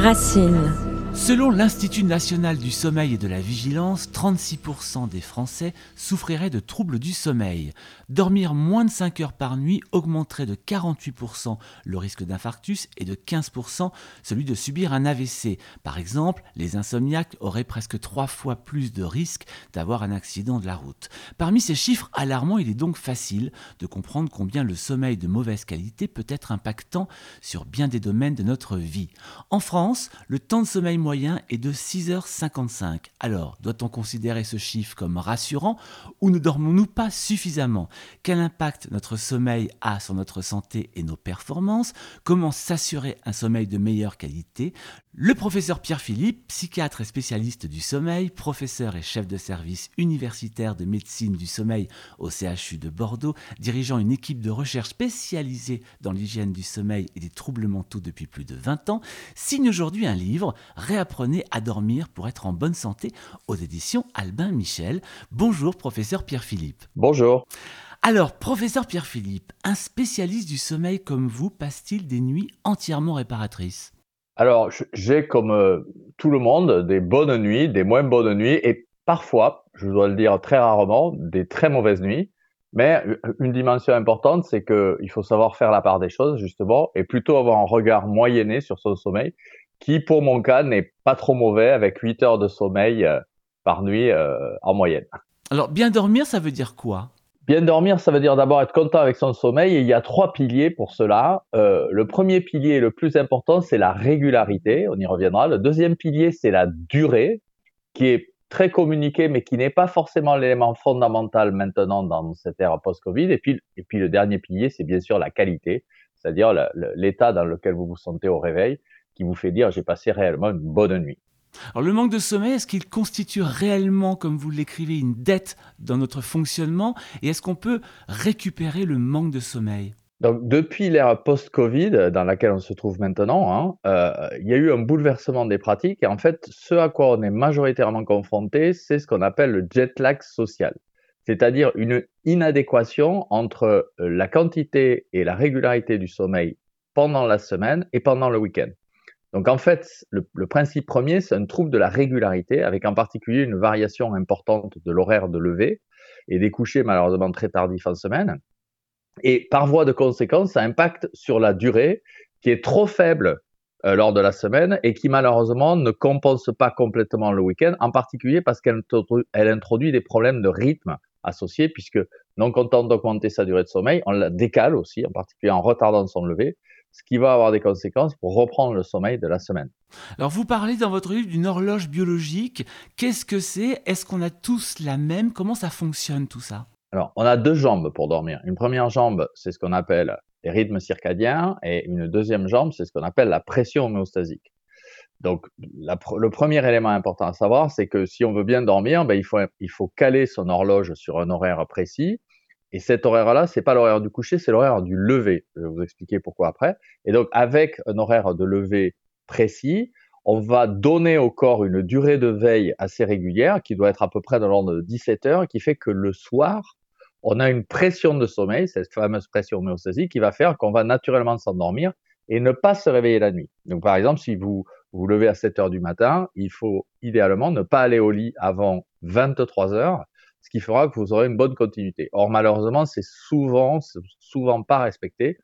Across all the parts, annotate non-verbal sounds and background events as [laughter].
Racine. Selon l'Institut national du sommeil et de la vigilance, 36% des Français souffriraient de troubles du sommeil. Dormir moins de 5 heures par nuit augmenterait de 48% le risque d'infarctus et de 15% celui de subir un AVC. Par exemple, les insomniaques auraient presque 3 fois plus de risques d'avoir un accident de la route. Parmi ces chiffres alarmants, il est donc facile de comprendre combien le sommeil de mauvaise qualité peut être impactant sur bien des domaines de notre vie. En France, le temps de sommeil moyen est de 6h55. Alors, doit-on considérer ce chiffre comme rassurant ou ne dormons-nous pas suffisamment? Quel impact notre sommeil a sur notre santé et nos performances? Comment s'assurer un sommeil de meilleure qualité? Le professeur Pierre Philippe, psychiatre et spécialiste du sommeil, professeur et chef de service universitaire de médecine du sommeil au CHU de Bordeaux, dirigeant une équipe de recherche spécialisée dans l'hygiène du sommeil et des troubles mentaux depuis plus de 20 ans, signe aujourd'hui un livre Réapprenez à dormir pour être en bonne santé aux éditions Albin Michel. Bonjour professeur Pierre Philippe. Bonjour. Alors, professeur Pierre Philippe, un spécialiste du sommeil comme vous passe-t-il des nuits entièrement réparatrices? Alors, j'ai comme euh, tout le monde des bonnes nuits, des moins bonnes nuits et parfois, je dois le dire très rarement, des très mauvaises nuits. Mais euh, une dimension importante, c'est qu'il faut savoir faire la part des choses, justement, et plutôt avoir un regard moyenné sur son sommeil qui, pour mon cas, n'est pas trop mauvais avec 8 heures de sommeil euh, par nuit euh, en moyenne. Alors, bien dormir, ça veut dire quoi? Bien dormir, ça veut dire d'abord être content avec son sommeil et il y a trois piliers pour cela. Euh, le premier pilier, le plus important, c'est la régularité, on y reviendra. Le deuxième pilier, c'est la durée, qui est très communiqué, mais qui n'est pas forcément l'élément fondamental maintenant dans cette ère post-Covid. Et puis, et puis le dernier pilier, c'est bien sûr la qualité, c'est-à-dire l'état dans lequel vous vous sentez au réveil qui vous fait dire j'ai passé réellement une bonne nuit. Alors le manque de sommeil, est-ce qu'il constitue réellement, comme vous l'écrivez, une dette dans notre fonctionnement? Et est-ce qu'on peut récupérer le manque de sommeil? Donc, depuis l'ère post-Covid dans laquelle on se trouve maintenant, hein, euh, il y a eu un bouleversement des pratiques. Et en fait, ce à quoi on est majoritairement confronté, c'est ce qu'on appelle le jet lag social. C'est-à-dire une inadéquation entre euh, la quantité et la régularité du sommeil pendant la semaine et pendant le week-end. Donc en fait, le, principe premier, c'est un trouble de la régularité, avec en particulier une variation importante de l'horaire de lever et des couchers malheureusement très tardifs en semaine. Et par voie de conséquence, ça impacte sur la durée qui est trop faible euh, lors de la semaine et qui malheureusement ne compense pas complètement le week-end, en particulier parce qu'elle introduit des problèmes de rythme associés, puisque non content d'augmenter sa durée de sommeil, on la décale aussi, en particulier en retardant son lever, ce qui va avoir des conséquences pour reprendre le sommeil de la semaine. Alors vous parlez dans votre livre d'une horloge biologique. Qu'est-ce que c'est? Est-ce qu'on a tous la même? Comment ça fonctionne tout ça? Alors on a deux jambes pour dormir. Une première jambe, c'est ce qu'on appelle les rythmes circadiens et une deuxième jambe, c'est ce qu'on appelle la pression homéostasique. Donc, le premier élément important à savoir, c'est que si on veut bien dormir, ben, il, faut, il faut caler son horloge sur un horaire précis et cet horaire-là, c'est pas l'horaire du coucher, c'est l'horaire du lever. Je vais vous expliquer pourquoi après. Et donc, avec un horaire de lever précis, on va donner au corps une durée de veille assez régulière, qui doit être à peu près dans l'ordre de 17 heures, qui fait que le soir, on a une pression de sommeil, cette fameuse pression homéostasique, qui va faire qu'on va naturellement s'endormir et ne pas se réveiller la nuit. Donc, par exemple, si vous vous levez à 7 heures du matin, il faut idéalement ne pas aller au lit avant 23 heures ce qui fera que vous aurez une bonne continuité. Or, malheureusement, c'est souvent, souvent pas respecté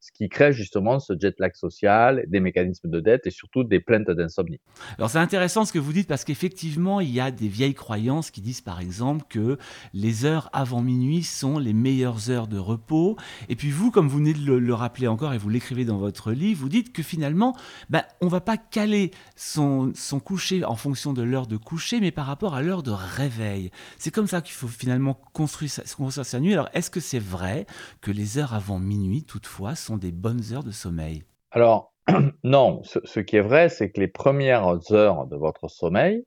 ce qui crée justement ce jet lag social, des mécanismes de dette et surtout des plaintes d'insomnie. Alors c'est intéressant ce que vous dites parce qu'effectivement il y a des vieilles croyances qui disent par exemple que les heures avant minuit sont les meilleures heures de repos et puis vous comme vous venez de le, rappeler encore et vous l'écrivez dans votre livre, vous dites que finalement ben, on va pas caler son, son coucher en fonction de l'heure de coucher mais par rapport à l'heure de réveil. C'est comme ça qu'il faut finalement construire sa, construire sa nuit. Alors est-ce que c'est vrai que les heures avant minuit toutefois sont des bonnes heures de sommeil Alors, [clears throat] non. Ce, qui est vrai, c'est que les premières heures de votre sommeil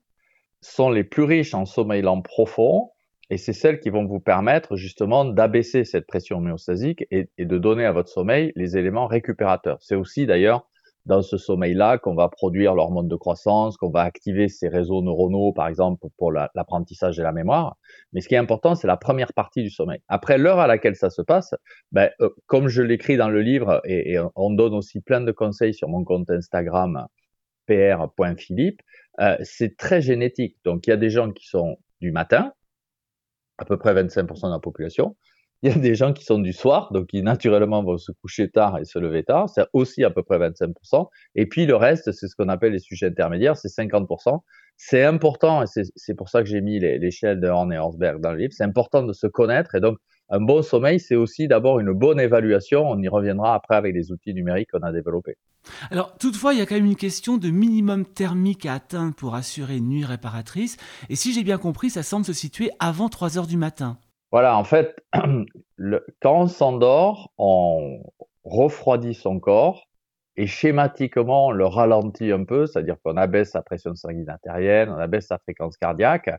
sont les plus riches en sommeil lent profond et c'est celles qui vont vous permettre justement d'abaisser cette pression homéostasique et, et, de donner à votre sommeil les éléments récupérateurs. C'est aussi d'ailleurs dans ce sommeil-là qu'on va produire l'hormone de croissance, qu'on va activer ces réseaux neuronaux, par exemple, pour l'apprentissage et la mémoire. Mais ce qui est important, c'est la première partie du sommeil. Après l'heure à laquelle ça se passe, ben, euh, comme je l'écris dans le livre, et, on donne aussi plein de conseils sur mon compte Instagram, pr.philippe, euh, c'est très génétique. Donc il y a des gens qui sont du matin, à peu près 25% de la population. Il y a des gens qui sont du soir, donc qui naturellement vont se coucher tard et se lever tard, c'est aussi à peu près 25%. Et puis le reste, c'est ce qu'on appelle les sujets intermédiaires, c'est 50%. C'est important, et c'est pour ça que j'ai mis l'échelle de Horn et Horsberg dans le livre, c'est important de se connaître. Et donc, un bon sommeil, c'est aussi d'abord une bonne évaluation. On y reviendra après avec les outils numériques qu'on a développés. Alors, toutefois, il y a quand même une question de minimum thermique à atteindre pour assurer une nuit réparatrice. Et si j'ai bien compris, ça semble se situer avant 3 heures du matin. Voilà, en fait, [clears throat] quand on s'endort, on refroidit son corps et schématiquement, on le ralentit un peu, c'est-à-dire qu'on abaisse sa pression sanguine artérielle, on abaisse sa fréquence cardiaque.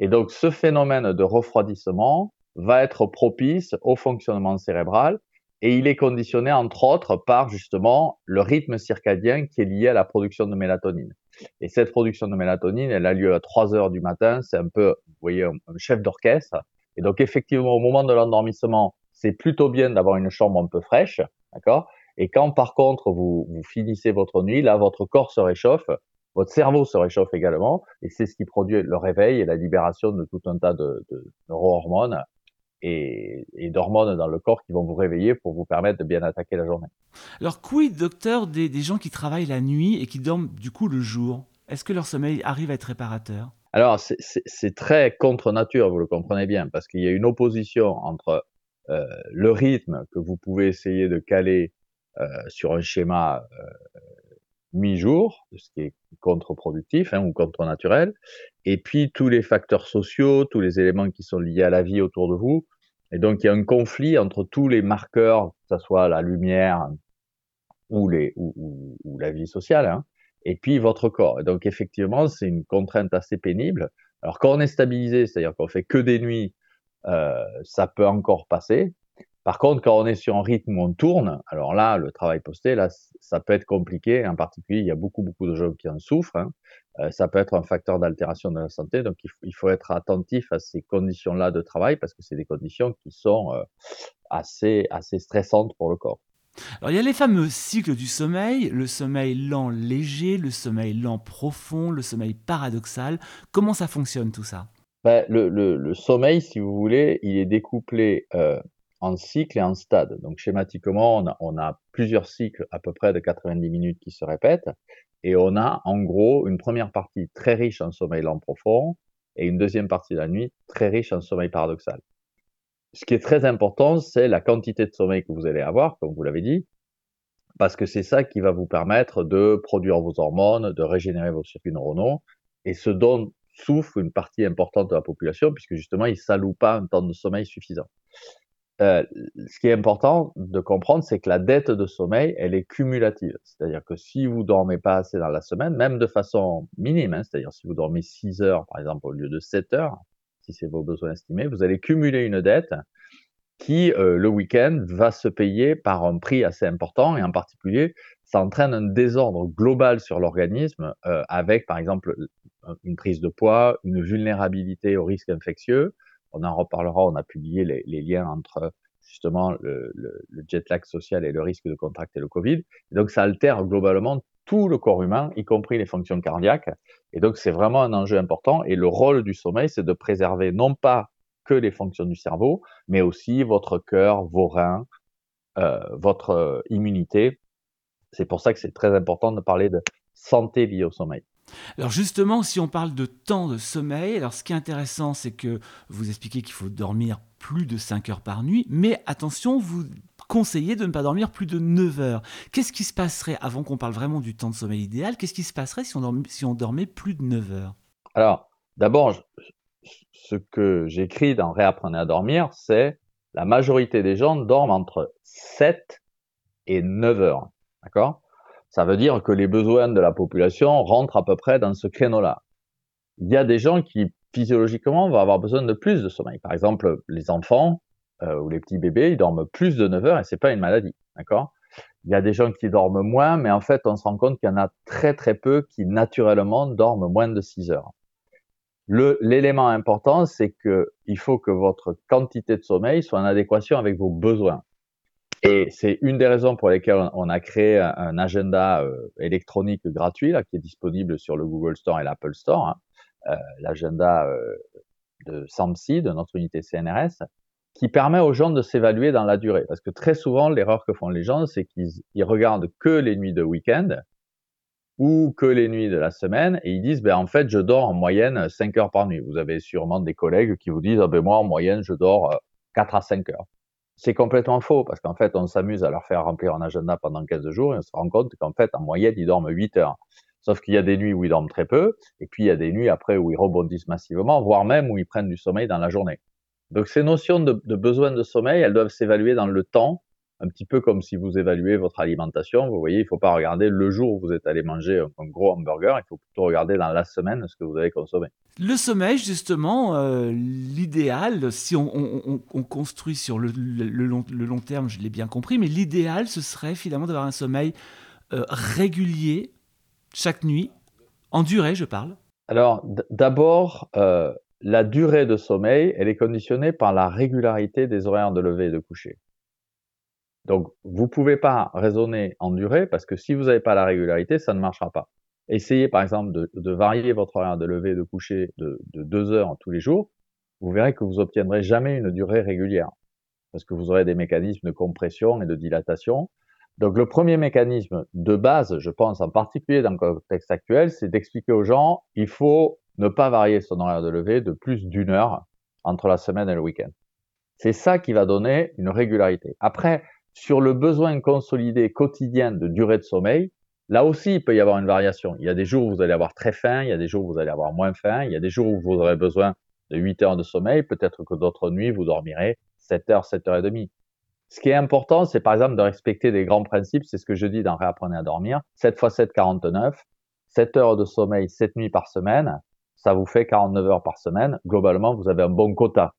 Et donc, ce phénomène de refroidissement va être propice au fonctionnement cérébral et il est conditionné entre autres par justement le rythme circadien qui est lié à la production de mélatonine. Et cette production de mélatonine, elle a lieu à 3 heures du matin, c'est un peu, vous voyez, un, chef d'orchestre. Et donc effectivement, au moment de l'endormissement, c'est plutôt bien d'avoir une chambre un peu fraîche, d'accord? Et quand par contre vous, finissez votre nuit, là, votre corps se réchauffe, votre cerveau se réchauffe également, et c'est ce qui produit le réveil et la libération de tout un tas de, neurohormones et, d'hormones dans le corps qui vont vous réveiller pour vous permettre de bien attaquer la journée. Alors, quid, docteur, des gens qui travaillent la nuit et qui dorment du coup le jour? Est-ce que leur sommeil arrive à être réparateur? Alors, c'est très contre nature, vous le comprenez bien, parce qu'il y a une opposition entre euh, le rythme que vous pouvez essayer de caler euh, sur un schéma euh, mi-jour, ce qui est contre-productif hein, ou contre-naturel, et puis tous les facteurs sociaux, tous les éléments qui sont liés à la vie autour de vous. Et donc il y a un conflit entre tous les marqueurs, que ce soit la lumière ou, les, ou, ou, la vie sociale, hein, et puis votre corps. Donc effectivement, c'est une contrainte assez pénible. Alors quand on est stabilisé, c'est-à-dire qu'on fait que des nuits, euh, ça peut encore passer. Par contre, quand on est sur un rythme où on tourne, alors là, le travail posté, là, ça peut être compliqué. En particulier, il y a beaucoup, beaucoup de gens qui en souffrent. Hein. Euh, ça peut être un facteur d'altération de la santé. Donc, il faut, être attentif à ces conditions-là de travail parce que c'est des conditions qui sont euh, assez, assez stressantes pour le corps. Alors, il y a les fameux cycles du sommeil, le sommeil lent léger, le sommeil lent profond, le sommeil paradoxal. Comment ça fonctionne tout ça? Ben, le, sommeil, si vous voulez, il est découplé euh, en cycle et en stade. Donc schématiquement, on a, on a, plusieurs cycles à peu près de 90 minutes qui se répètent, et on a en gros une première partie très riche en sommeil lent profond et une deuxième partie de la nuit très riche en sommeil paradoxal. Ce qui est très important, c'est la quantité de sommeil que vous allez avoir, comme vous l'avez dit, parce que c'est ça qui va vous permettre de produire vos hormones, de régénérer vos circuits neuronaux, et ce dont souffre une partie importante de la population, puisque justement, ils ne s'allouent pas un temps de sommeil suffisant. Euh, ce qui est important de comprendre, c'est que la dette de sommeil, elle est cumulative. C'est-à-dire que si vous dormez pas assez dans la semaine, même de façon minime, hein, c'est-à-dire si vous dormez 6 heures, par exemple, au lieu de 7 heures, si c'est vos besoins estimés, vous allez cumuler une dette qui, euh, le week-end, va se payer par un prix assez important et en particulier, ça entraîne un désordre global sur l'organisme euh, avec, par exemple, une prise de poids, une vulnérabilité au risque infectieux, on en reparlera, on a publié les, liens entre justement le, jet lag social et le risque de contracter le Covid. donc ça altère globalement tout le corps humain, y compris les fonctions cardiaques. Et donc c'est vraiment un enjeu important. Et le rôle du sommeil, c'est de préserver non pas que les fonctions du cerveau, mais aussi votre cœur, vos reins, euh, votre euh, immunité. C'est pour ça que c'est très important de parler de santé liée au sommeil. Alors justement, si on parle de temps de sommeil, alors ce qui est intéressant, c'est que vous expliquez qu'il faut dormir plus de 5 heures par nuit, mais attention, vous conseillez de ne pas dormir plus de 9 heures. Qu'est-ce qui se passerait, avant qu'on parle vraiment du temps de sommeil idéal, qu'est-ce qui se passerait si on, dormait, plus de 9 heures? Alors, d'abord, ce que j'écris dans Réapprenez à dormir, c'est la majorité des gens dorment entre 7 et 9 heures. D'accord? Ça veut dire que les besoins de la population rentrent à peu près dans ce créneau-là. Il y a des gens qui physiologiquement vont avoir besoin de plus de sommeil. Par exemple, les enfants euh, ou les petits bébés, ils dorment plus de 9 heures et c'est pas une maladie, d'accord? Il y a des gens qui dorment moins, mais en fait, on se rend compte qu'il y en a très très peu qui naturellement dorment moins de 6 heures. L'élément important, c'est que il faut que votre quantité de sommeil soit en adéquation avec vos besoins. Et c'est une des raisons pour lesquelles on a créé un, agenda euh, électronique gratuit là, qui est disponible sur le Google Store et l'Apple Store, hein. euh, l'agenda euh, de SAMSI, de notre unité CNRS, qui permet aux gens de s'évaluer dans la durée. Parce que très souvent, l'erreur que font les gens, c'est qu'ils regardent que les nuits de week-end ou que les nuits de la semaine et ils disent, ben, en fait, je dors en moyenne 5 heures par nuit. Vous avez sûrement des collègues qui vous disent, ah, ben, moi, en moyenne, je dors 4 à 5 heures c'est complètement faux parce qu'en fait, on s'amuse à leur faire remplir un agenda pendant 15 jours et on se rend compte qu'en fait, en moyenne, ils dorment 8 heures. Sauf qu'il y a des nuits où ils dorment très peu et puis il y a des nuits après où ils rebondissent massivement, voire même où ils prennent du sommeil dans la journée. Donc ces notions de, de besoin de sommeil, elles doivent s'évaluer dans le temps un petit peu comme si vous évaluez votre alimentation. Vous voyez, il ne faut pas regarder le jour où vous êtes allé manger un, gros hamburger, il faut plutôt regarder dans la semaine ce que vous avez consommé. Le sommeil, justement, euh, l'idéal, si on, construit sur le, long, terme, je l'ai bien compris, mais l'idéal, ce serait finalement d'avoir un sommeil euh, régulier chaque nuit, en durée, je parle. Alors, d'abord, euh, la durée de sommeil, elle est conditionnée par la régularité des horaires de lever et de coucher. Donc, vous pouvez pas raisonner en durée parce que si vous n'avez pas la régularité, ça ne marchera pas. Essayez par exemple de, varier votre horaire de lever et de coucher de, deux heures tous les jours. Vous verrez que vous obtiendrez jamais une durée régulière parce que vous aurez des mécanismes de compression et de dilatation. Donc, le premier mécanisme de base, je pense en particulier dans le contexte actuel, c'est d'expliquer aux gens, il faut ne pas varier son horaire de lever de plus d'une heure entre la semaine et le week-end. C'est ça qui va donner une régularité. Après, sur le besoin consolidé quotidien de durée de sommeil, là aussi, il peut y avoir une variation. Il y a des jours où vous allez avoir très faim, il y a des jours où vous allez avoir moins faim, il y a des jours où vous aurez besoin de 8 heures de sommeil, peut-être que d'autres nuits, vous dormirez 7 heures, 7 heures et demie. Ce qui est important, c'est par exemple de respecter des grands principes, c'est ce que je dis dans Réapprenez à dormir. 7 x 7, 49. 7 heures de sommeil, 7 nuits par semaine, ça vous fait 49 heures par semaine. Globalement, vous avez un bon quota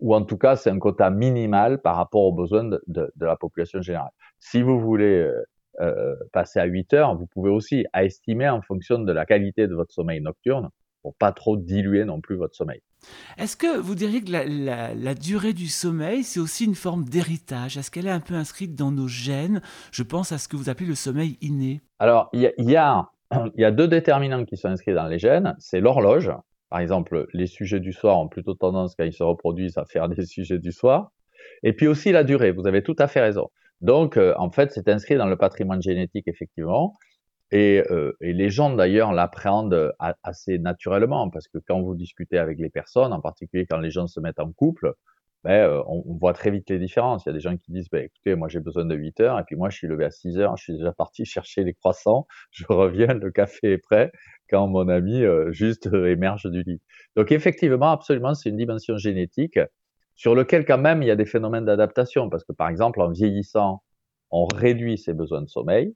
ou en tout cas c'est un quota minimal par rapport aux besoins de, de, de la population générale. Si vous voulez euh, euh passer à 8 heures, vous pouvez aussi à estimer en fonction de la qualité de votre sommeil nocturne pour pas trop diluer non plus votre sommeil. Est-ce que vous diriez que la, la, la durée du sommeil, c'est aussi une forme d'héritage? Est-ce qu'elle est un peu inscrite dans nos gènes? Je pense à ce que vous appelez le sommeil inné. Alors, il y a [clears throat] deux déterminants qui sont inscrits dans les gènes. C'est l'horloge, par exemple, les sujets du soir ont plutôt tendance, quand ils se reproduisent, à faire [laughs] des sujets du soir. Et puis aussi la durée, vous avez tout à fait raison. Donc, euh, en fait, c'est inscrit dans le patrimoine génétique, effectivement. Et, euh, et les gens, d'ailleurs, l'appréhendent assez naturellement, parce que quand vous discutez avec les personnes, en particulier quand les gens se mettent en couple, ben, euh, on, voit très vite les différences. Il y a des gens qui disent, ben, écoutez, moi j'ai besoin de 8 heures, et puis moi je suis levé à 6 heures, je suis déjà parti chercher les croissants, [laughs] je reviens, le café est prêt, quand mon ami euh, juste émerge du lit. Donc effectivement, absolument, c'est une dimension génétique sur lequel quand même il y a des phénomènes d'adaptation, parce que par exemple, en vieillissant, on réduit ses besoins de sommeil,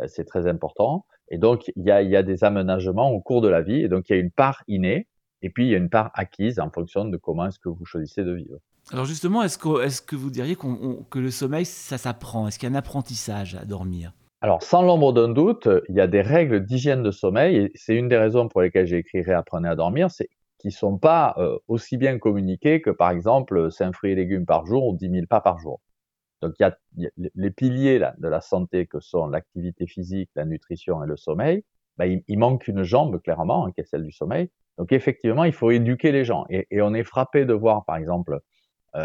euh, c'est très important, et donc il y, a, il y a des aménagements au cours de la vie, et donc il y a une part innée, et puis il y a une part acquise en fonction de comment est-ce que vous choisissez de vivre. Alors justement, est-ce que, est que vous diriez que le sommeil, ça s'apprend? Est-ce qu'il y a un apprentissage à dormir? Alors, sans l'ombre d'un doute, il y a des règles d'hygiène de sommeil, et c'est une des raisons pour lesquelles j'ai écrit Réapprenez à dormir, c'est qu'ils ne sont pas euh, aussi bien communiqués que, par exemple, 5 fruits et légumes par jour ou 10 000 pas par jour. Donc, il y a, les piliers de la santé que sont l'activité physique, la nutrition et le sommeil. Ben, il, manque une jambe, clairement, hein, qui est celle du sommeil. Donc, effectivement, il faut éduquer les gens. Et, on est frappé de voir, par exemple,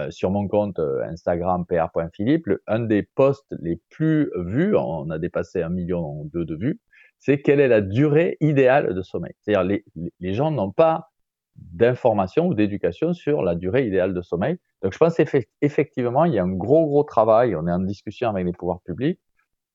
sur mon compte euh, Instagram pr.philippe, un des posts les plus vus, on a dépassé un million deux de vues, c'est quelle est la durée idéale de sommeil? C'est-à-dire les, les gens n'ont pas d'information ou d'éducation sur la durée idéale de sommeil. Donc je pense effectivement, il y a un gros, gros travail, on est en discussion avec les pouvoirs publics,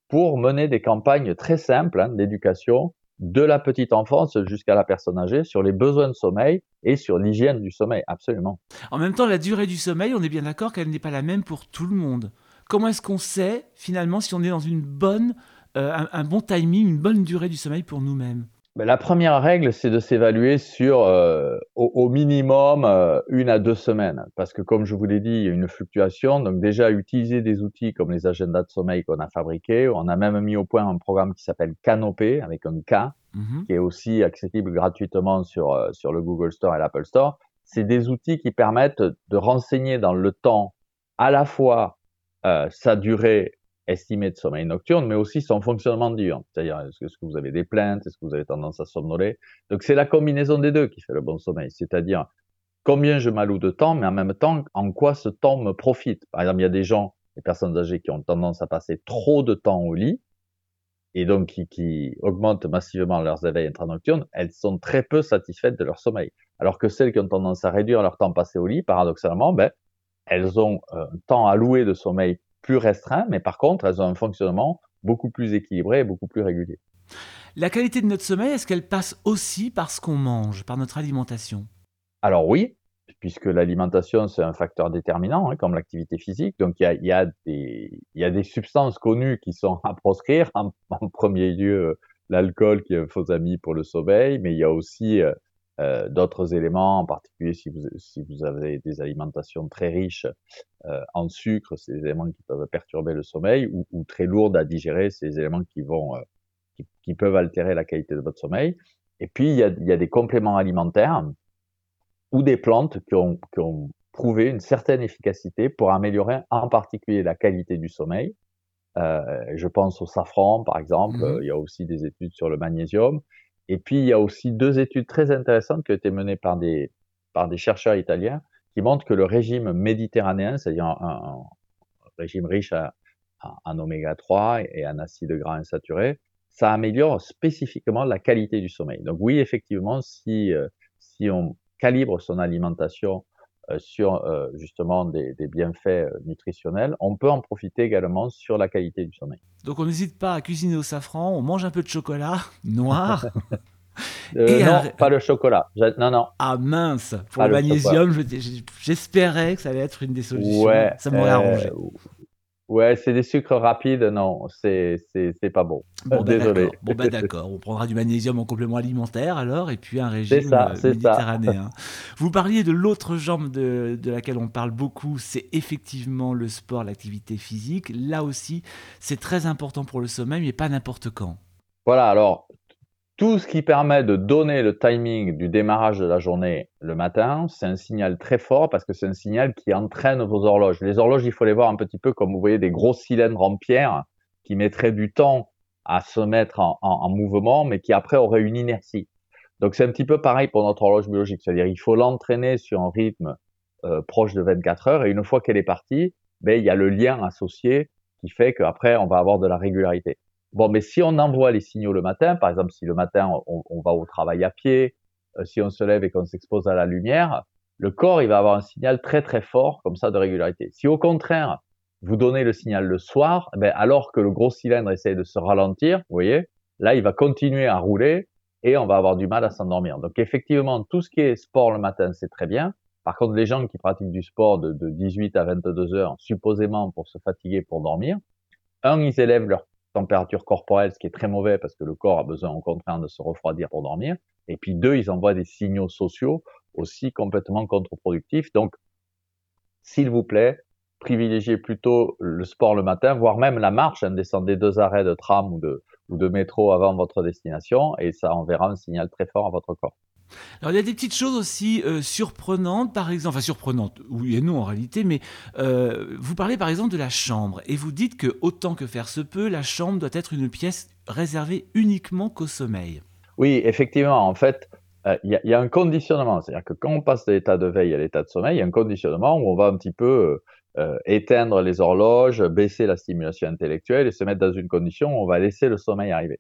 pour mener des campagnes très simples hein, d'éducation de la petite enfance jusqu'à la personne âgée sur les besoins de sommeil et sur l'hygiène du sommeil, absolument. En même temps, la durée du sommeil, on est bien d'accord qu'elle n'est pas la même pour tout le monde. Comment est-ce qu'on sait finalement si on est dans une bonne, euh, un bon timing, une bonne durée du sommeil pour nous-mêmes? La première règle, c'est de s'évaluer sur euh, au, minimum euh, une à deux semaines, parce que comme je vous l'ai dit, il y a une fluctuation. Donc déjà, utiliser des outils comme les agendas de sommeil qu'on a fabriqués. On a même mis au point un programme qui s'appelle Canopé avec un K, mhm. qui est aussi accessible gratuitement sur euh, sur le Google Store et l'Apple Store. C'est des outils qui permettent de renseigner dans le temps à la fois sa durée estimée de sommeil nocturne, mais aussi son fonctionnement diurne. C'est-à-dire, est-ce que, vous avez des plaintes, est-ce que vous avez tendance à somnoler? Donc, c'est la combinaison des deux qui fait le bon sommeil. C'est-à-dire, combien je m'alloue de temps, mais en même temps, en quoi ce temps me profite? Par exemple, il y a des gens, des personnes âgées qui ont tendance à passer trop de temps au lit, et donc qui, qui augmentent massivement leurs éveils intranocturnes, elles sont très peu satisfaites de leur sommeil. Alors que celles qui ont tendance à réduire leur temps passé au lit, paradoxalement, ben, elles ont un temps alloué de sommeil plus restreint, mais par contre, elles ont un fonctionnement beaucoup plus équilibré et beaucoup plus régulier. La qualité de notre sommeil, est-ce qu'elle passe aussi par ce qu'on mange, par notre alimentation? Alors oui, puisque l'alimentation, c'est un facteur déterminant, hein, comme l'activité physique. Donc, il y a, y, a des, y a des substances connues qui sont à proscrire. En, premier lieu, l'alcool, qui est un faux ami pour le sommeil, mais il y a aussi euh, euh, d'autres éléments, en particulier si vous, si vous avez des alimentations très riches euh, en sucre, c'est des éléments qui peuvent perturber le sommeil, ou, ou très lourdes à digérer, c'est des éléments qui vont, euh, qui, qui, peuvent altérer la qualité de votre sommeil. Et puis, il y a, il y a des compléments alimentaires ou des plantes qui ont, qui ont prouvé une certaine efficacité pour améliorer en particulier la qualité du sommeil. Euh, je pense au safran, par exemple. Mmh il y a aussi des études sur le magnésium. Et puis, il y a aussi deux études très intéressantes qui ont été menées par des, par des chercheurs italiens qui montrent que le régime méditerranéen, c'est-à-dire un, régime riche en oméga 3 et en acides gras insaturés, ça améliore spécifiquement la qualité du sommeil. Donc oui, effectivement, si, euh, si on calibre son alimentation sur euh, justement des, bienfaits euh, nutritionnels, on peut en profiter également sur la qualité du sommeil. Donc on n'hésite pas à cuisiner au safran, on mange un peu de chocolat [laughs] noir. [laughs] non, pas le chocolat. Non, non. Ah mince, pour le, magnésium, j'espérais que ça allait être une des solutions. ça m'aurait arrangé. Ouais, c'est des sucres rapides, non, c'est pas bon. Bon, ben Désolé. Bon ben d'accord, on prendra du magnésium en complément alimentaire alors, et puis un régime ça, euh, méditerranéen. Vous parliez de l'autre jambe de, de, laquelle on parle beaucoup, c'est effectivement le sport, l'activité physique. Là aussi, c'est très important pour le sommeil, mais pas n'importe quand. Voilà, alors tout ce qui permet de donner le timing du démarrage de la journée le matin, c'est un signal très fort parce que c'est un signal qui entraîne vos horloges. Les horloges, il faut les voir un petit peu comme vous voyez des gros cylindres en pierre qui mettraient du temps à se mettre en, mouvement, mais qui après auraient une inertie. Donc c'est un petit peu pareil pour notre horloge biologique, c'est-à-dire il faut l'entraîner sur un rythme euh, proche de 24 heures et une fois qu'elle est partie, ben, il y a le lien associé qui fait qu'après on va avoir de la régularité. Bon, mais si on envoie les signaux le matin, par exemple, si le matin on, va au travail à pied, euh, si on se lève et qu'on s'expose à la lumière, le corps il va avoir un signal très très fort comme ça de régularité. Si au contraire vous donnez le signal le soir, ben alors que le gros cylindre essaie de se ralentir, vous voyez, là il va continuer à rouler et on va avoir du mal à s'endormir. Donc effectivement, tout ce qui est sport le matin, c'est très bien. Par contre, les gens qui pratiquent du sport de, de 18 à 22 heures, supposément pour se fatiguer, pour dormir, un, ils élèvent leur température corporelle, ce qui est très mauvais parce que le corps a besoin au contraire de se refroidir pour dormir. Et puis deux, ils envoient des signaux sociaux aussi complètement contre-productifs. Donc, s'il vous plaît, privilégiez plutôt le sport le matin, voire même la marche, hein, descendez deux arrêts de tram ou de, ou de métro avant votre destination et ça enverra un signal très fort à votre corps. Alors il y a des petites choses aussi euh, surprenantes, par exemple, enfin surprenantes, oui et non en réalité, mais euh, vous parlez par exemple de la chambre et vous dites que autant que faire se peut, la chambre doit être une pièce réservée uniquement qu'au sommeil. Oui, effectivement, en fait, euh, il y, a un conditionnement, c'est-à-dire que quand on passe de l'état de veille à l'état de sommeil, il y a un conditionnement où on va un petit peu éteindre les horloges, baisser la stimulation intellectuelle et se mettre dans une condition où on va laisser le sommeil arriver.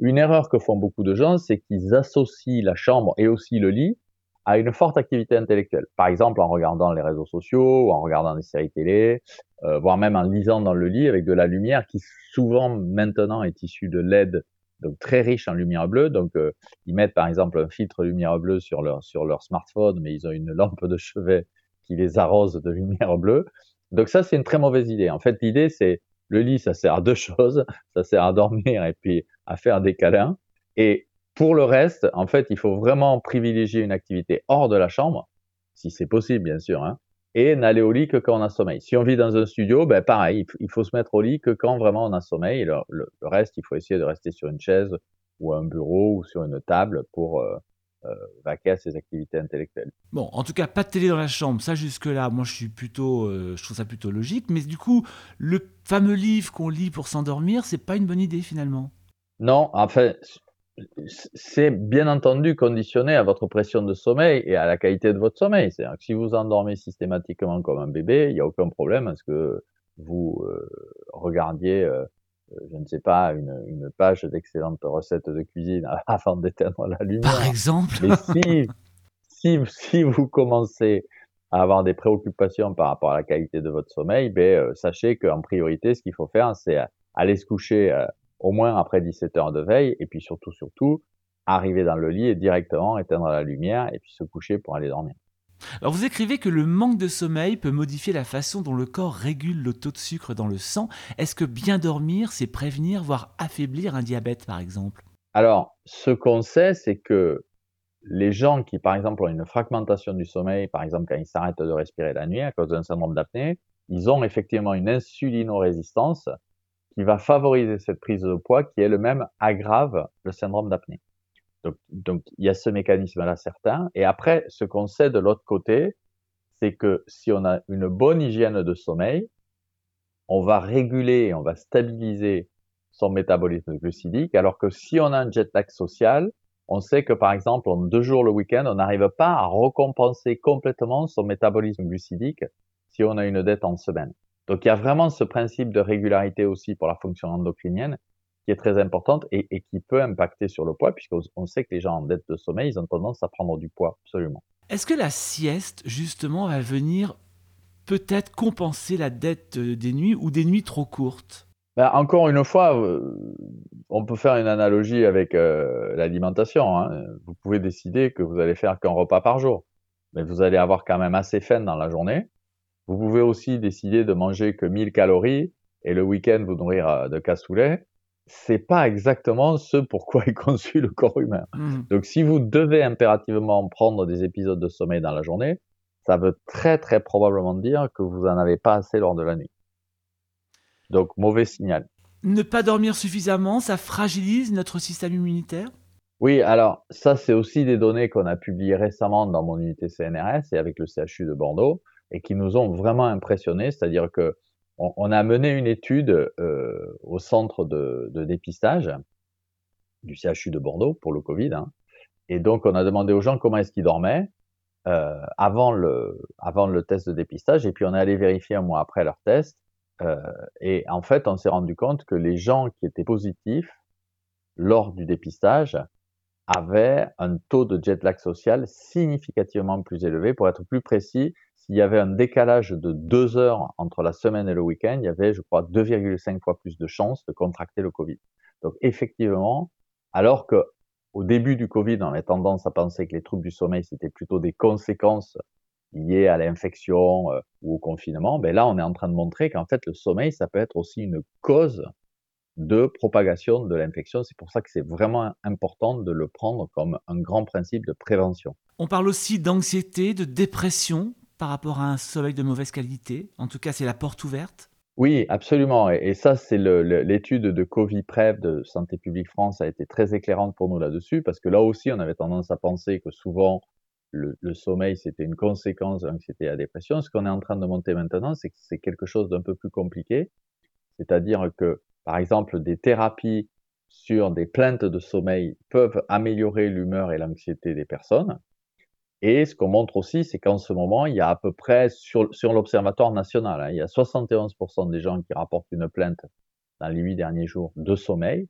Une erreur que font beaucoup de gens, c'est qu'ils associent la chambre et aussi le lit à une forte activité intellectuelle. Par exemple, en regardant les réseaux sociaux, en regardant des séries télé, euh, voire même en lisant dans le lit avec de la lumière qui souvent maintenant est issue de LED, donc très riche en lumière bleue. Donc euh, ils mettent par exemple un filtre lumière bleue sur leur sur leur smartphone, mais ils ont une lampe de chevet qui les arrose de lumière bleue. Donc ça c'est une très mauvaise idée. En fait l'idée c'est le lit, ça sert à deux [laughs] choses. Ça sert à dormir et puis à faire des câlins. Et pour le reste, en fait, il faut vraiment privilégier une activité hors de la chambre, si c'est possible, bien sûr, hein, et n'aller au lit que quand on a sommeil. Si on vit dans un studio, ben pareil, il faut se mettre au lit que quand vraiment on a sommeil. Le, reste, il faut essayer de rester sur une chaise ou un bureau ou sur une table pour, euh, vaquer à ses activités intellectuelles. Bon, en tout cas, pas de télé dans la chambre, ça jusque-là, moi je suis plutôt, euh, je trouve ça plutôt logique. Mais du coup, le fameux livre qu'on lit pour s'endormir, c'est pas une bonne idée finalement. Non, enfin, c'est bien entendu conditionné à votre pression de sommeil et à la qualité de votre sommeil. C'est-à-dire que si vous endormez systématiquement comme un bébé, il n'y a aucun problème à ce que vous euh, regardiez euh, je ne sais pas, une, une page d'excellentes recettes de cuisine [laughs] avant d'éteindre la lumière. Par exemple. Mais si, si, si, vous commencez à avoir des préoccupations par rapport à la qualité de votre sommeil, ben, euh, sachez qu'en priorité, ce qu'il faut faire, c'est aller se coucher euh, au moins après 17 heures de veille, et puis surtout, surtout, arriver dans le lit et directement éteindre la lumière, et puis se coucher pour aller dormir. Alors vous écrivez que le manque de sommeil peut modifier la façon dont le corps régule le taux de sucre dans le sang. Est-ce que bien dormir, c'est prévenir, voire affaiblir un diabète par exemple? Alors, ce qu'on sait, c'est que les gens qui, par exemple, ont une fragmentation du sommeil, par exemple quand ils s'arrêtent de respirer la nuit à cause d'un syndrome d'apnée, ils ont effectivement une insulinorésistance qui va favoriser cette prise de poids qui elle même aggrave le syndrome d'apnée. Donc, il y a ce mécanisme-là certain. Et après, ce qu'on sait de l'autre côté, c'est que si on a une bonne hygiène de sommeil, on va réguler, on va stabiliser son métabolisme glucidique, alors que si on a un jet lag social, on sait que par exemple, en deux jours le week-end, on n'arrive pas à recompenser complètement son métabolisme glucidique si on a une dette en semaine. Donc il y a vraiment ce principe de régularité aussi pour la fonction endocrinienne qui est très importante et, qui peut impacter sur le poids, puisqu'on sait que les gens en dette de sommeil, ils ont tendance à prendre du poids, absolument. Est-ce que la sieste, justement, va venir peut-être compenser la dette euh, des nuits ou des nuits trop courtes? Ben, Encore une fois, euh, on peut faire une analogie avec euh, l'alimentation. Hein. Vous pouvez décider que vous allez faire qu'un repas par jour, mais vous allez avoir quand même assez faim dans la journée. Vous pouvez aussi décider de manger que 1000 calories et le week-end vous nourrir de cassoulet c'est pas exactement ce pourquoi est [laughs] conçu le corps humain. Mmh. Donc, si vous devez impérativement prendre des épisodes de sommeil dans la journée, ça veut très très probablement dire que vous en avez pas assez lors de la nuit. Donc, mauvais signal. Ne pas dormir suffisamment, ça fragilise notre système immunitaire? Oui, alors ça, c'est aussi des données qu'on a publiées récemment dans mon unité CNRS et avec le CHU de Bordeaux et qui nous ont vraiment impressionnés. C'est-à-dire que on, a mené une étude euh, au centre de, dépistage du CHU de Bordeaux pour le Covid. Hein. Et donc, on a demandé aux gens comment est-ce qu'ils dormaient euh, avant, le, avant le test de dépistage. Et puis, on est allé vérifier un mois après leur test. Euh, et en fait, on s'est rendu compte que les gens qui étaient positifs lors du dépistage avaient un taux de jet lag social significativement plus élevé. Pour être plus précis, s'il y avait un décalage de deux heures entre la semaine et le week-end, il y avait, je crois, 2,5 fois plus de chances de contracter le Covid. Donc, effectivement, alors que au début du Covid, on avait tendance à penser que les troubles du sommeil, c'était plutôt des conséquences liées à l'infection euh, ou au confinement, ben là, on est en train de montrer qu'en fait, le sommeil, ça peut être aussi une cause de propagation de l'infection. C'est pour ça que c'est vraiment important de le prendre comme un grand principe de prévention. On parle aussi d'anxiété, de dépression par rapport à un sommeil de mauvaise qualité En tout cas, c'est la porte ouverte Oui, absolument. Et, ça, c'est l'étude de Covid-PREV de Santé publique France a été très éclairante pour nous là-dessus, parce que là aussi, on avait tendance à penser que souvent, le, sommeil, c'était une conséquence de l'anxiété et la dépression. Ce qu'on est en train de monter maintenant, c'est que c'est quelque chose d'un peu plus compliqué. C'est-à-dire que, par exemple, des thérapies sur des plaintes de sommeil peuvent améliorer l'humeur et l'anxiété des personnes. Et ce qu'on montre aussi, c'est qu'en ce moment, il y a à peu près, sur, l'Observatoire national, hein, il y a 71% des gens qui rapportent une plainte dans les huit derniers jours de sommeil,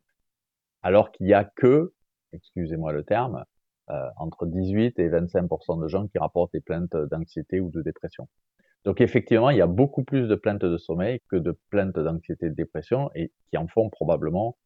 alors qu'il y a que, excusez-moi le terme, euh, entre 18 et 25% de gens qui rapportent des plaintes d'anxiété ou de dépression. Donc effectivement, il y a beaucoup plus de plaintes de sommeil que de plaintes d'anxiété et de dépression et qui en font probablement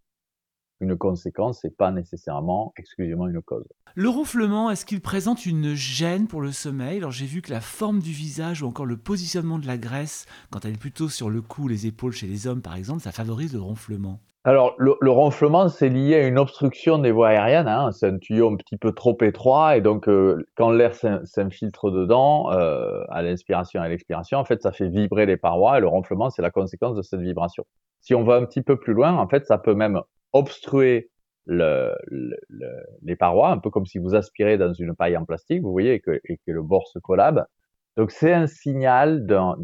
une conséquence et pas nécessairement exclusivement une cause. Le ronflement, est-ce qu'il présente une gêne pour le sommeil? Alors j'ai vu que la forme du visage ou encore le positionnement de la graisse, quand elle est plutôt sur le cou, les épaules chez les hommes par exemple, ça favorise le ronflement? Alors, le, ronflement, c'est lié à une obstruction des voies aériennes. Hein. C'est un tuyau un petit peu trop étroit et donc euh, quand l'air s'infiltre dedans, euh, à l'inspiration et à l'expiration, en fait, ça fait vibrer les parois et le ronflement, c'est la conséquence de cette vibration. Si on va un petit peu plus loin, en fait, ça peut même obstruer les parois, un peu comme si vous aspirez dans une paille en plastique, vous voyez, et que, et que le bord se collabe. Donc c'est un signal d'un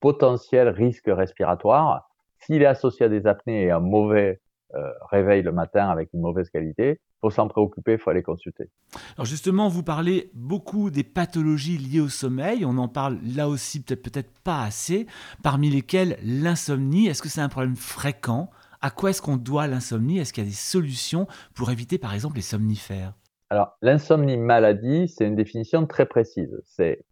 potentiel risque respiratoire. S'il est associé à des apnées et un mauvais euh, réveil le matin avec une mauvaise qualité, faut s'en préoccuper, il faut aller consulter. Alors justement, vous parlez beaucoup des pathologies liées au sommeil. On en parle là aussi peut-être peut-être pas assez. Parmi lesquelles l'insomnie. Est-ce que c'est un problème fréquent? À quoi est-ce qu'on doit l'insomnie? Est-ce qu'il y a des solutions pour éviter par exemple les somnifères? Alors l'insomnie maladie, c'est une définition très précise. C'est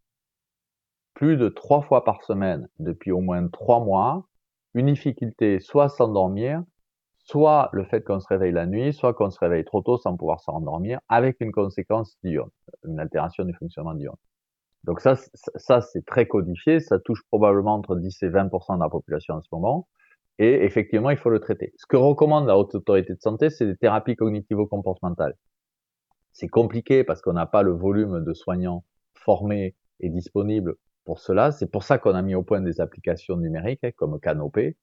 plus de trois fois par semaine depuis au moins trois mois, une difficulté soit à s'endormir, soit le fait qu'on se réveille la nuit, soit qu'on se réveille trop tôt sans pouvoir se rendormir, avec une conséquence diurne, une altération du fonctionnement diurne. Donc ça, ça c'est très codifié, ça touche probablement entre 10 et 20% de la population en ce moment, et effectivement, il faut le traiter. Ce que recommande la Haute Autorité de Santé, c'est des thérapies cognitivo-comportementales. C'est compliqué parce qu'on n'a pas le volume de soignants formés et disponibles pour cela. C'est pour ça qu'on a mis au point des applications numériques hein, comme Canopé,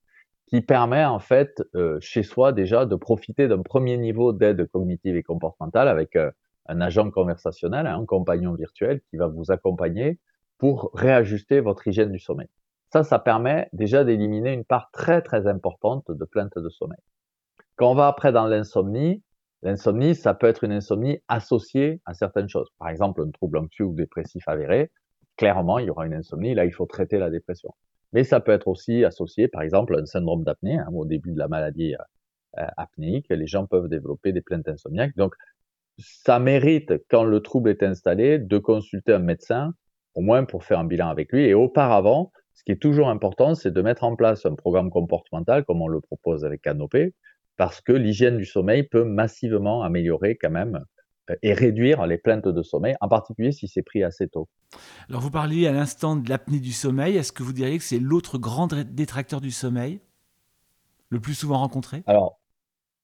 qui permet en fait euh, chez soi déjà de profiter d'un premier niveau d'aide cognitive et comportementale avec euh, un agent conversationnel, un compagnon virtuel qui va vous accompagner pour réajuster votre hygiène du sommeil. Ça, ça permet déjà d'éliminer une part très très importante de plaintes de sommeil. Quand on va après dans l'insomnie, l'insomnie, ça peut être une insomnie associée à certaines choses. Par exemple, un trouble anxieux ou dépressif avéré, clairement, il y aura une insomnie. Là, il faut traiter la dépression. Mais ça peut être aussi associé, par exemple, à un syndrome d'apnée. Hein, au début de la maladie euh, apnéique, les gens peuvent développer des plaintes insomniaques. Donc, ça mérite, quand le trouble est installé, de consulter un médecin, au moins pour faire un bilan avec lui. Et auparavant, ce qui est toujours important, c'est de mettre en place un programme comportemental, comme on le propose avec Canopé, parce que l'hygiène du sommeil peut massivement améliorer quand même euh, et réduire les plaintes de sommeil, en particulier si c'est pris assez tôt. Alors vous parliez à l'instant de l'apnée du sommeil, est-ce que vous diriez que c'est l'autre grand détracteur du sommeil, le plus souvent rencontré? Alors,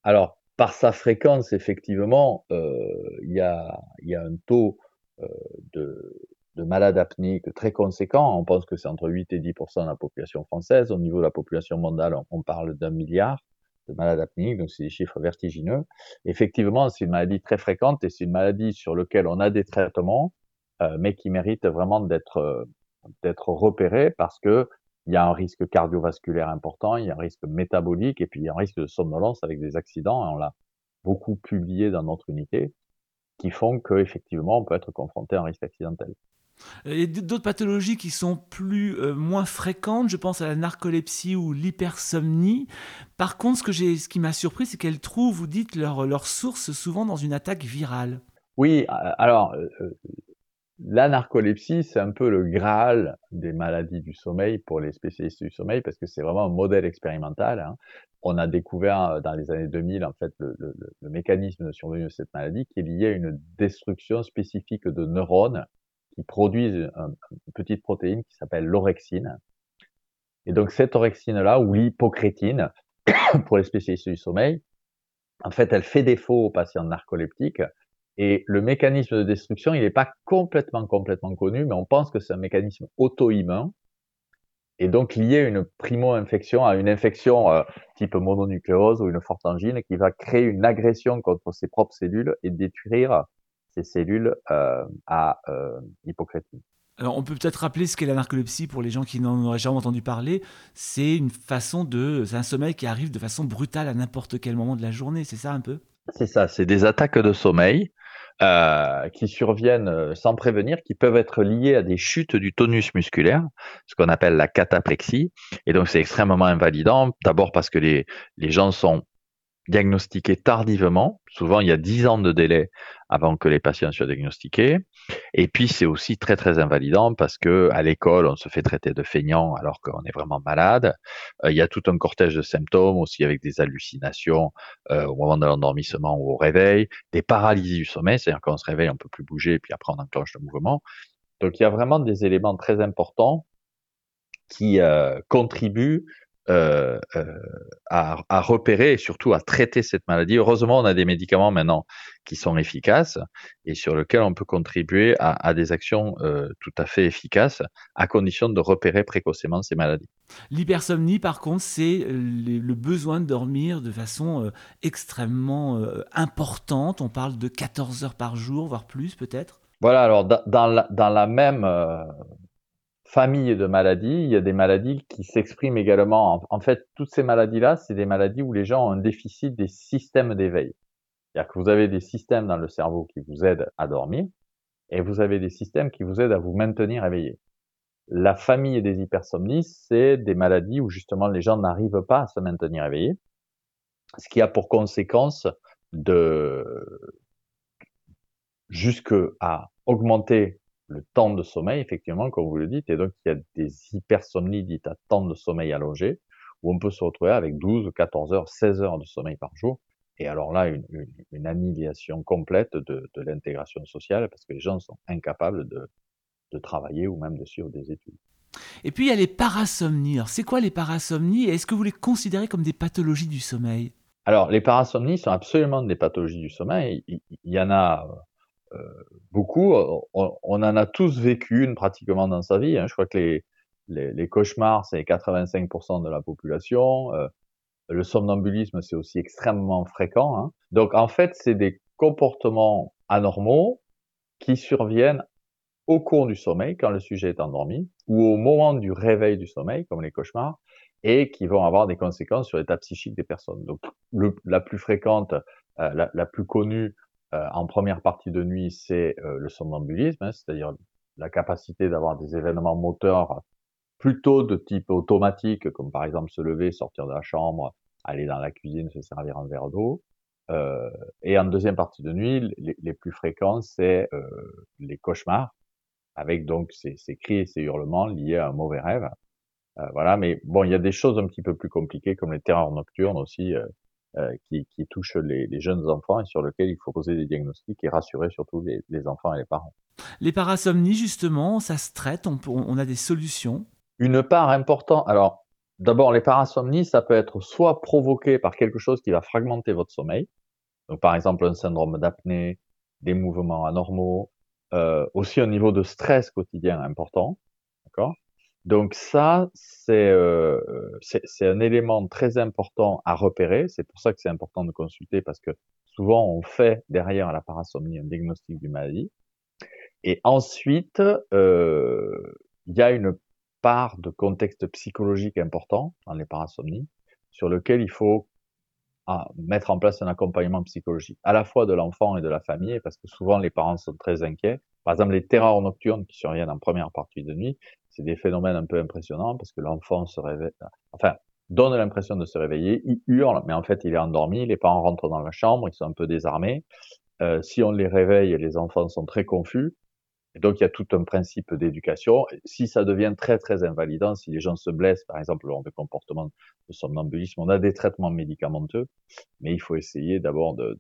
alors, par sa fréquence, effectivement, euh, il y, a, y, a, un taux euh, de, de malades apnéiques très conséquent. On pense que c'est entre 8 et 10% de la population française. Au niveau de la population mondiale, on parle d'un milliard de malades apnéiques, donc c'est des chiffres vertigineux. Effectivement, c'est une maladie très fréquente et c'est une maladie sur laquelle on a des traitements, euh, mais qui mérite vraiment d'être euh, d'être repéré parce que il y a un risque cardiovasculaire important, il y a un risque métabolique et puis il y a un risque de somnolence avec des accidents. on l'a beaucoup publié dans notre unité, qui font qu'effectivement on peut être confronté à un risque accidentel. Il y a d'autres pathologies qui sont plus euh, moins fréquentes, je pense à la narcolepsie ou l'hypersomnie. Par contre, ce, que ce qui m'a surpris, c'est qu'elles trouvent, vous dites, leur, source souvent dans une attaque virale. Oui, alors euh, euh, la narcolepsie, c'est un peu le graal des maladies du sommeil pour les spécialistes du sommeil parce que c'est vraiment un modèle expérimental. Hein. On a découvert dans les années 2000 en fait le, le mécanisme de survenue de cette maladie qui est lié à une destruction spécifique de neurones qui produisent une petite protéine qui s'appelle l'orexine. Et donc cette orexine-là, ou l'hypocrétine, [coughs] pour les spécialistes du sommeil, en fait, elle fait défaut aux patients narcoleptiques. Et le mécanisme de destruction, il n'est pas complètement, complètement connu, mais on pense que c'est un mécanisme auto-immun et donc lié à une primo-infection, à une infection euh, type mononucléose ou une forte angine qui va créer une agression contre ses propres cellules et détruire ces cellules euh, à euh, hypocrétine. Alors, on peut peut-être rappeler ce qu'est la narcolepsie pour les gens qui n'en auraient jamais entendu parler. C'est une façon de, c'est un sommeil qui arrive de façon brutale à n'importe quel moment de la journée. C'est ça un peu? C'est ça. C'est des attaques de sommeil euh, qui surviennent euh, sans prévenir, qui peuvent être liées à des chutes du tonus musculaire, ce qu'on appelle la cataplexie. Et donc, c'est extrêmement invalidant. D'abord parce que les, les gens sont diagnostiqués tardivement. Souvent, il y a 10 ans de délai avant que les patients soient diagnostiqués. Et puis, c'est aussi très, très invalidant parce que à l'école, on se fait traiter de feignant alors qu'on est vraiment malade. Euh, il y a tout un cortège de symptômes aussi avec des hallucinations euh, au moment de l'endormissement ou au réveil, des paralysies du sommeil, c'est-à-dire qu'on se réveille, on peut plus bouger, puis après on enclenche le mouvement. Donc, il y a vraiment des éléments très importants qui euh, contribuent euh, euh, à, à, repérer et surtout à traiter cette maladie. Heureusement, on a des médicaments maintenant qui sont efficaces et sur lesquels on peut contribuer à, à des actions euh, tout à fait efficaces à condition de repérer précocement ces maladies. L'hypersomnie, par contre, c'est le besoin de dormir de façon extrêmement importante. On parle de 14 heures par jour, voire plus peut-être? Voilà, alors dans la, dans la même famille de maladies, il y a des maladies qui s'expriment également. En, fait, toutes ces maladies-là, c'est des maladies où les gens ont un déficit des systèmes d'éveil. C'est-à-dire que vous avez des systèmes dans le cerveau qui vous aident à dormir et vous avez des systèmes qui vous aident à vous maintenir éveillé. La famille des hypersomnies, c'est des maladies où justement les gens n'arrivent pas à se maintenir éveillés, ce qui a pour conséquence de jusque à augmenter le temps de sommeil, effectivement, comme vous le dites, et donc il y a des hypersomnies dites à temps de sommeil allongé, où on peut se retrouver avec 12, 14 heures, 16 heures de sommeil par jour, et alors là, une, une, annihilation complète de, de l'intégration sociale, parce que les gens sont incapables de, de travailler ou même de suivre des études. Et puis il y a les parasomnies. c'est quoi les parasomnies est-ce que vous les considérez comme des pathologies du sommeil? Alors les parasomnies sont absolument des pathologies du sommeil. Il, y en a euh, beaucoup. On, en a tous vécu une pratiquement dans sa vie. Hein. Je crois que les, les, cauchemars, c'est 85% de la population. Euh, le somnambulisme, c'est aussi extrêmement fréquent. Hein. Donc en fait, c'est des comportements anormaux qui surviennent au cours du sommeil, quand le sujet est endormi, ou au moment du réveil du sommeil, comme les cauchemars, et qui vont avoir des conséquences sur l'état psychique des personnes. Donc la plus fréquente, euh, la, la, plus connue, euh, en première partie de nuit, c'est euh, le somnambulisme, hein, c'est-à-dire la capacité d'avoir des événements moteurs plutôt de type automatique, comme par exemple se lever, sortir de la chambre, aller dans la cuisine, se servir un verre d'eau. Euh, et en deuxième partie de nuit, les, plus fréquents, c'est euh, les cauchemars, avec donc ces, ces, cris et ces hurlements liés à un mauvais rêve. Euh, voilà, mais bon, il y a des choses un petit peu plus compliquées, comme les terreurs nocturnes aussi, euh, qui, qui touchent les, les, jeunes enfants et sur lesquels il faut poser des diagnostics et rassurer surtout les, les enfants et les parents. Les parasomnies, justement, ça se traite, on, on a des solutions Une part importante, alors d'abord les parasomnies, ça peut être soit provoqué par quelque chose qui va fragmenter votre sommeil, donc par exemple un syndrome d'apnée, des mouvements anormaux, euh, aussi un niveau de stress quotidien important, d'accord? Donc ça, euh, c'est un élément très important à repérer. C'est pour ça que c'est important de consulter parce que souvent on fait derrière la parasomnie un diagnostic du maladie. Et ensuite, euh, il y a une part de contexte psychologique important dans les parasomnies sur lequel il faut ah, mettre en place un accompagnement psychologique, à la fois de l'enfant et de la famille, parce que souvent les parents sont très inquiets. Par exemple, les terreurs nocturnes qui surviennent en première partie de nuit, c'est des phénomènes un peu impressionnants parce que l'enfant se réveille, enfin, donne l'impression de se réveiller, il hurle, mais en fait, il est endormi, les parents rentrent dans la chambre, ils sont un peu désarmés. Euh, si on les réveille, les enfants sont très confus. Donc, il y a tout un principe d'éducation. Si ça devient très, très invalidant, si les gens se blessent, par exemple, lors de comportements de somnambulisme, on a des traitements médicamenteux, mais il faut essayer d'abord de,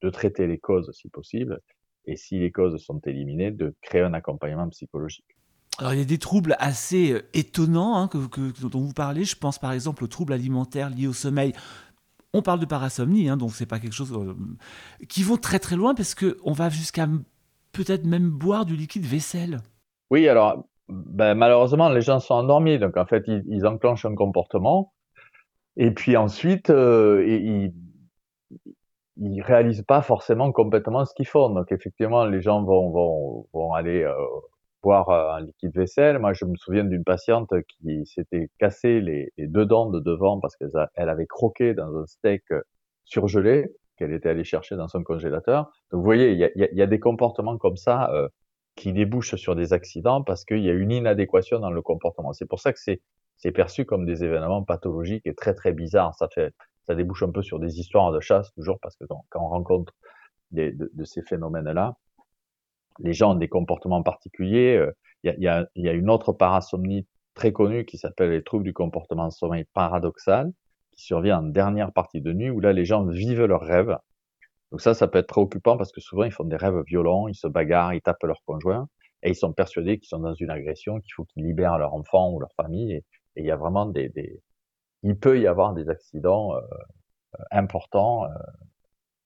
de traiter les causes si possible. Et si les causes sont éliminées, de créer un accompagnement psychologique. Alors il y a des troubles assez euh, étonnants hein, dont vous parlez. Je pense par exemple aux troubles alimentaires liés au sommeil. On parle de parasomnie, hein, donc c'est pas quelque chose euh, qui vont très très loin parce que on va jusqu'à peut-être même boire du liquide vaisselle. Oui, alors ben, malheureusement les gens sont endormis, donc en fait ils, enclenchent un comportement et puis ensuite euh, ils, ils réalisent pas forcément complètement ce qu'ils font. Donc effectivement les gens vont vont, vont aller boire euh, un liquide vaisselle. Moi, je me souviens d'une patiente qui s'était cassé les, deux dents de devant parce qu'elle elle avait croqué dans un steak euh, surgelé qu'elle était allée chercher dans son congélateur. Donc, vous voyez, il y a, y a, des comportements comme ça euh, qui débouchent sur des accidents parce qu'il y a une inadéquation dans le comportement. C'est pour ça que c'est c'est perçu comme des événements pathologiques et très très bizarres. Ça fait ça débouche un peu sur des histoires de chasse toujours parce que quand, on rencontre des, de, de ces phénomènes-là, les gens ont des comportements particuliers. Euh, il y, a, y, a, une autre parasomnie très connue qui s'appelle les troubles du comportement sommeil paradoxal, qui survient en dernière partie de nuit, où là, les gens vivent leurs rêves. Donc ça, ça peut être préoccupant parce que souvent, ils font des rêves violents, ils se bagarrent, ils tapent leur conjoint, et ils sont persuadés qu'ils sont dans une agression, qu'il faut qu'ils libèrent leur enfant ou leur famille. Et, il y a vraiment des, des, il peut y avoir des accidents importants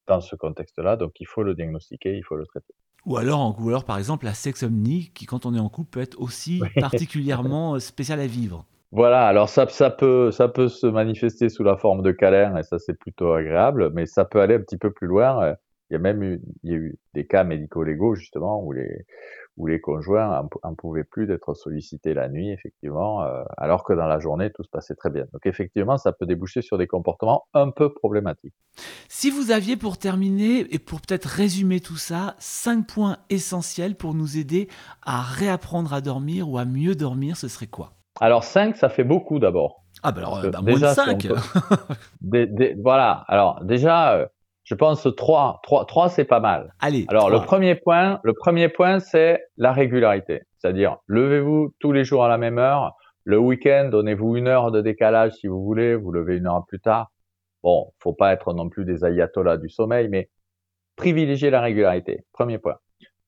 dans ce contexte-là. Donc, il faut le diagnostiquer, il faut le traiter. Ou alors, en, ou par exemple, la sexomnie, qui, quand on est en couple, peut être aussi [laughs] particulièrement spéciale à vivre. Voilà, alors ça, ça, peut, ça peut se manifester sous la forme de câlin, et ça, c'est plutôt agréable, mais ça peut aller un petit peu plus loin. Il y a même eu, il y a eu des cas médico-légaux, justement, où les, où les conjoints n'en pouvaient plus d'être sollicités la nuit, effectivement, euh, alors que dans la journée, tout se passait très bien. Donc effectivement, ça peut déboucher sur des comportements un peu problématiques. Si vous aviez pour terminer et pour peut-être résumer tout ça, cinq points essentiels pour nous aider à réapprendre à dormir ou à mieux dormir, ce serait quoi? Alors cinq, ça fait beaucoup d'abord. Ah ben alors, bah, moins de cinq [laughs] Voilà, alors déjà... Euh, je pense trois, trois, trois, c'est pas mal. Allez. Alors le premier point, le premier point, c'est la régularité, c'est-à-dire levez-vous tous les jours à la même heure. Le week-end, donnez-vous une heure de décalage si vous voulez. Vous levez une heure plus tard. Bon, faut pas être non plus des ayatollahs du sommeil, mais privilégiez la régularité. Premier point.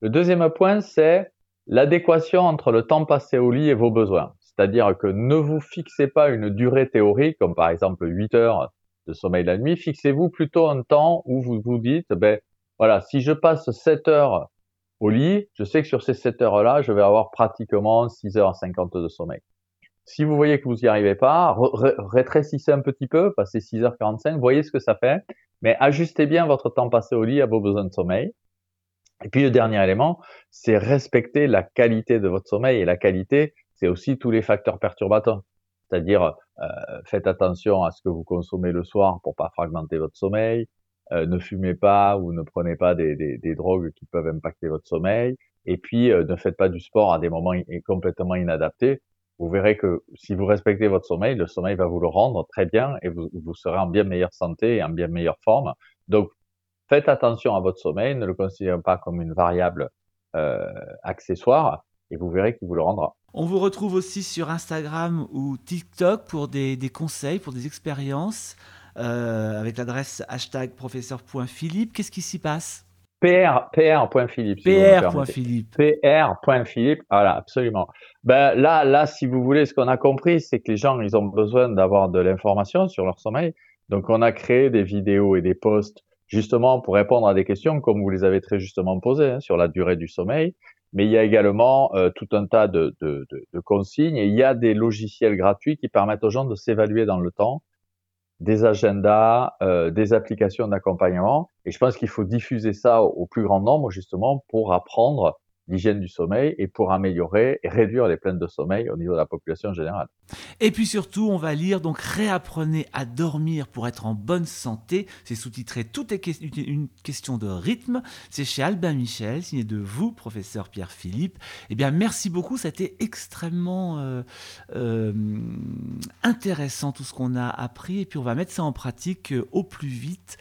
Le deuxième point, c'est l'adéquation entre le temps passé au lit et vos besoins. C'est-à-dire que ne vous fixez pas une durée théorique, comme par exemple 8 heures de sommeil la nuit, fixez-vous plutôt un temps où vous vous dites, ben voilà, si je passe 7 heures au lit, je sais que sur ces 7 heures-là, je vais avoir pratiquement 6h50 de sommeil. Si vous voyez que vous n'y arrivez pas, rétrécissez un petit peu, passez 6h45, voyez ce que ça fait, mais ajustez bien votre temps passé au lit à vos besoins de sommeil. Et puis le dernier élément, c'est respecter la qualité de votre sommeil. Et la qualité, c'est aussi tous les facteurs perturbateurs. C'est-à-dire, faites attention à ce que vous consommez le soir pour pas fragmenter votre sommeil. Euh, ne fumez pas ou ne prenez pas des, des, des, drogues qui peuvent impacter votre sommeil. Et puis, euh, ne faites pas du sport à des moments complètement inadaptés. Vous verrez que si vous respectez votre sommeil, le sommeil va vous le rendre très bien et vous, vous serez en bien meilleure santé et en bien meilleure forme. Donc, faites attention à votre sommeil, ne le considérez pas comme une variable euh, accessoire et vous verrez qu'il vous le rendra. On vous retrouve aussi sur Instagram ou TikTok pour des, conseils, pour des expériences, euh, avec l'adresse hashtag professeur.philippe. Qu'est-ce qui s'y passe? PR, PR.philippe. PR.philippe. PR.philippe. Voilà, absolument. Ben, là, là, si vous voulez, ce qu'on a compris, c'est que les gens, ils ont besoin d'avoir de l'information sur leur sommeil. Donc, on a créé des vidéos et des posts justement pour répondre à des questions comme vous les avez très justement posées hein, sur la durée du sommeil mais il y a également euh, tout un tas de, de, de, de, consignes et il y a des logiciels gratuits qui permettent aux gens de s'évaluer dans le temps, des agendas, euh, des applications d'accompagnement. Et je pense qu'il faut diffuser ça au, plus grand nombre justement pour apprendre l'hygiène du sommeil et pour améliorer et réduire les plaintes de sommeil au niveau de la population générale. Et puis surtout, on va lire donc Réapprenez à dormir pour être en bonne santé. C'est sous-titré Tout est une question de rythme. C'est chez Albin Michel, signé de vous, professeur Pierre Philippe. Eh bien, merci beaucoup. C'était extrêmement euh, euh, intéressant tout ce qu'on a appris. Et puis, on va mettre ça en pratique euh, au plus vite.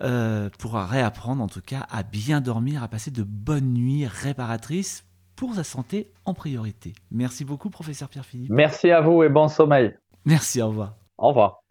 Euh, pour réapprendre en tout cas à bien dormir, à passer de bonnes nuits réparatrices pour sa santé en priorité. Merci beaucoup, professeur Pierre-Philippe. Merci à vous et bon sommeil. Merci, au revoir. Au revoir.